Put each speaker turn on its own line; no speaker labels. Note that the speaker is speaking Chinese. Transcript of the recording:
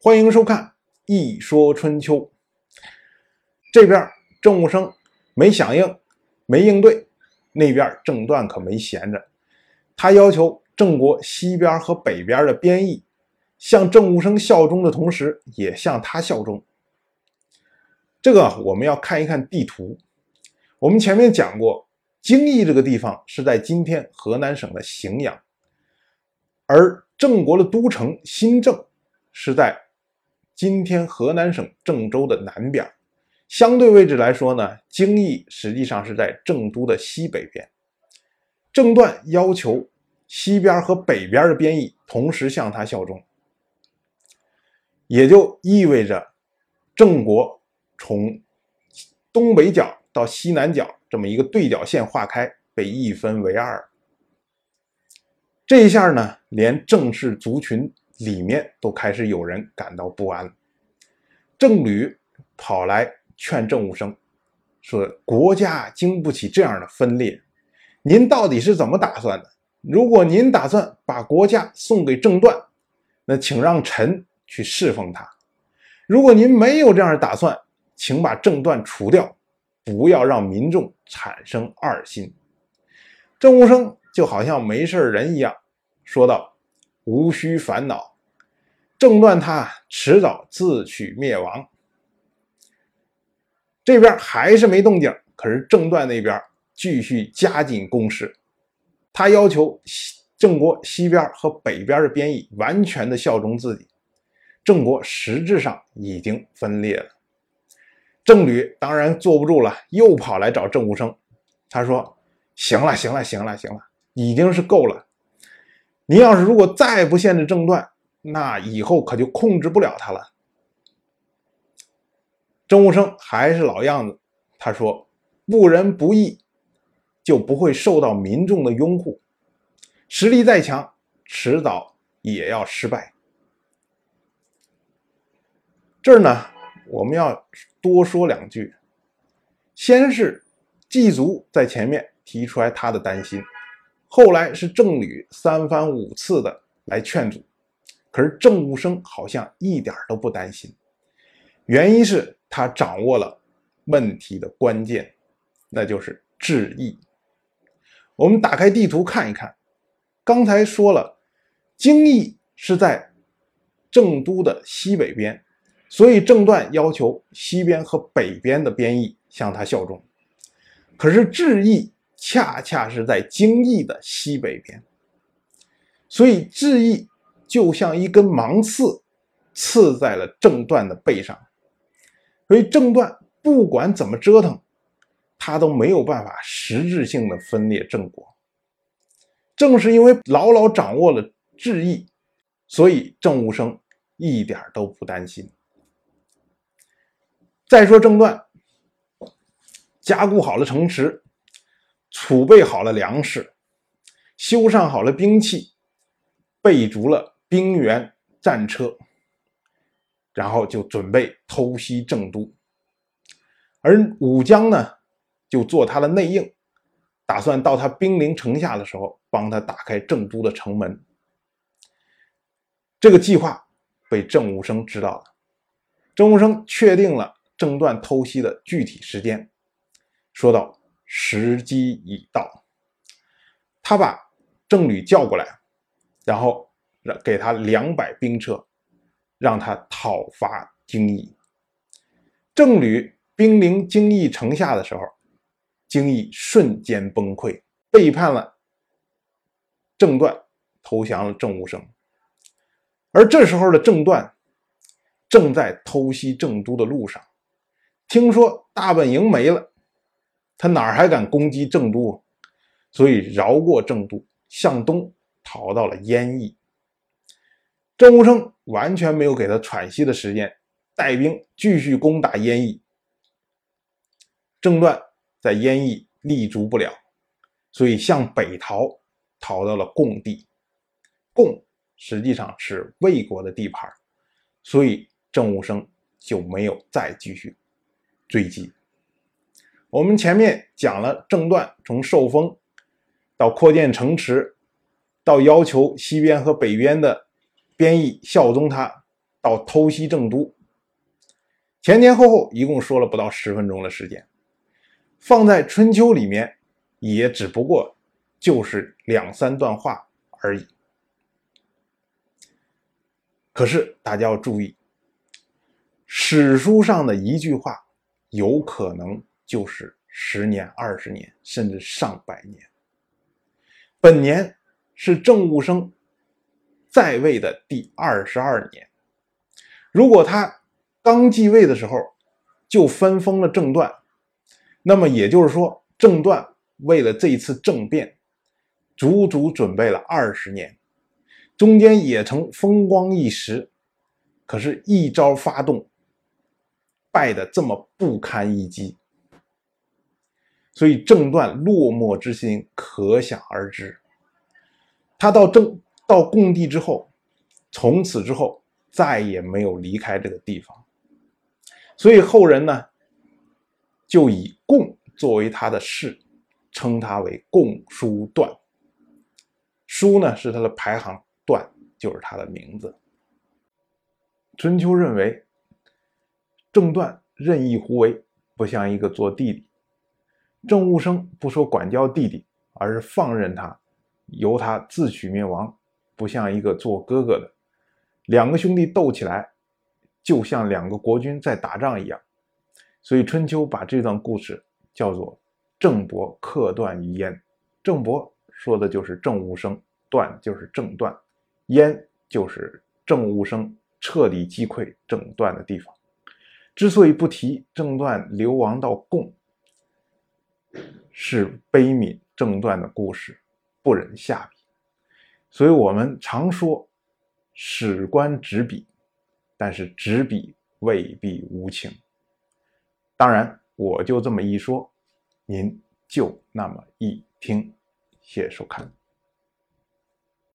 欢迎收看《一说春秋》。这边郑武生没响应，没应对，那边郑段可没闲着，他要求郑国西边和北边的边邑向郑武生效忠的同时，也向他效忠。这个我们要看一看地图。我们前面讲过，京邑这个地方是在今天河南省的荥阳，而郑国的都城新郑是在今天河南省郑州的南边。相对位置来说呢，京邑实际上是在郑都的西北边。郑段要求西边和北边的边邑同时向他效忠，也就意味着郑国从东北角到西南角这么一个对角线划开，被一分为二。这一下呢，连郑氏族群里面都开始有人感到不安。郑吕跑来。劝郑武生说：“国家经不起这样的分裂，您到底是怎么打算的？如果您打算把国家送给郑段，那请让臣去侍奉他；如果您没有这样的打算，请把郑段除掉，不要让民众产生二心。”郑武生就好像没事人一样说道：“无需烦恼，郑段他迟早自取灭亡。”这边还是没动静，可是郑段那边继续加紧攻势。他要求西郑国西边和北边的边邑完全的效忠自己。郑国实质上已经分裂了。郑吕当然坐不住了，又跑来找郑武生。他说：“行了，行了，行了，行了，已经是够了。您要是如果再不限制郑段，那以后可就控制不了他了。”郑武生还是老样子，他说：“不仁不义，就不会受到民众的拥护。实力再强，迟早也要失败。”这儿呢，我们要多说两句。先是祭祖在前面提出来他的担心，后来是郑吕三番五次的来劝阻，可是郑武生好像一点都不担心。原因是。他掌握了问题的关键，那就是治邑。我们打开地图看一看，刚才说了，京邑是在郑都的西北边，所以郑段要求西边和北边的边邑向他效忠。可是治邑恰恰是在京邑的西北边，所以智邑就像一根芒刺，刺在了郑段的背上。所以郑段不管怎么折腾，他都没有办法实质性的分裂郑国。正是因为牢牢掌握了智邑，所以郑武生一点都不担心。再说郑段，加固好了城池，储备好了粮食，修缮好了兵器，备足了兵员战车。然后就准备偷袭郑都，而武姜呢，就做他的内应，打算到他兵临城下的时候，帮他打开郑都的城门。这个计划被郑武生知道了，郑武生确定了郑段偷袭的具体时间，说道：“时机已到。”他把郑吕叫过来，然后让给他两百兵车。让他讨伐京邑。郑吕兵临京邑城下的时候，京邑瞬间崩溃，背叛了郑段，投降了郑武生。而这时候的郑段正在偷袭郑都的路上，听说大本营没了，他哪还敢攻击郑都？所以绕过郑都，向东逃到了燕邑。郑武生完全没有给他喘息的时间，带兵继续攻打燕邑。郑段在燕邑立足不了，所以向北逃，逃到了贡地。贡实际上是魏国的地盘，所以郑武生就没有再继续追击。我们前面讲了郑段从受封到扩建城池，到要求西边和北边的。边邑效忠他，到偷袭郑都，前前后后一共说了不到十分钟的时间，放在春秋里面，也只不过就是两三段话而已。可是大家要注意，史书上的一句话，有可能就是十年、二十年，甚至上百年。本年是郑武生在位的第二十二年。如果他刚继位的时候就分封了郑段，那么也就是说，郑段为了这一次政变，足足准备了二十年，中间也曾风光一时，可是，一招发动，败得这么不堪一击，所以郑段落寞之心可想而知。他到郑到贡地之后，从此之后。再也没有离开这个地方，所以后人呢就以贡作为他的氏，称他为共叔段。叔呢是他的排行，段就是他的名字。春秋认为郑段任意胡为，不像一个做弟弟；郑务生不说管教弟弟，而是放任他，由他自取灭亡，不像一个做哥哥的。两个兄弟斗起来，就像两个国君在打仗一样，所以春秋把这段故事叫做“郑伯克段于燕”。郑伯说的就是郑武生，段就是郑段，燕就是郑武生彻底击溃郑段的地方。之所以不提郑段流亡到贡，是悲悯正断的故事，不忍下笔。所以我们常说。史官执笔，但是执笔未必无情。当然，我就这么一说，您就那么一听。谢谢收看。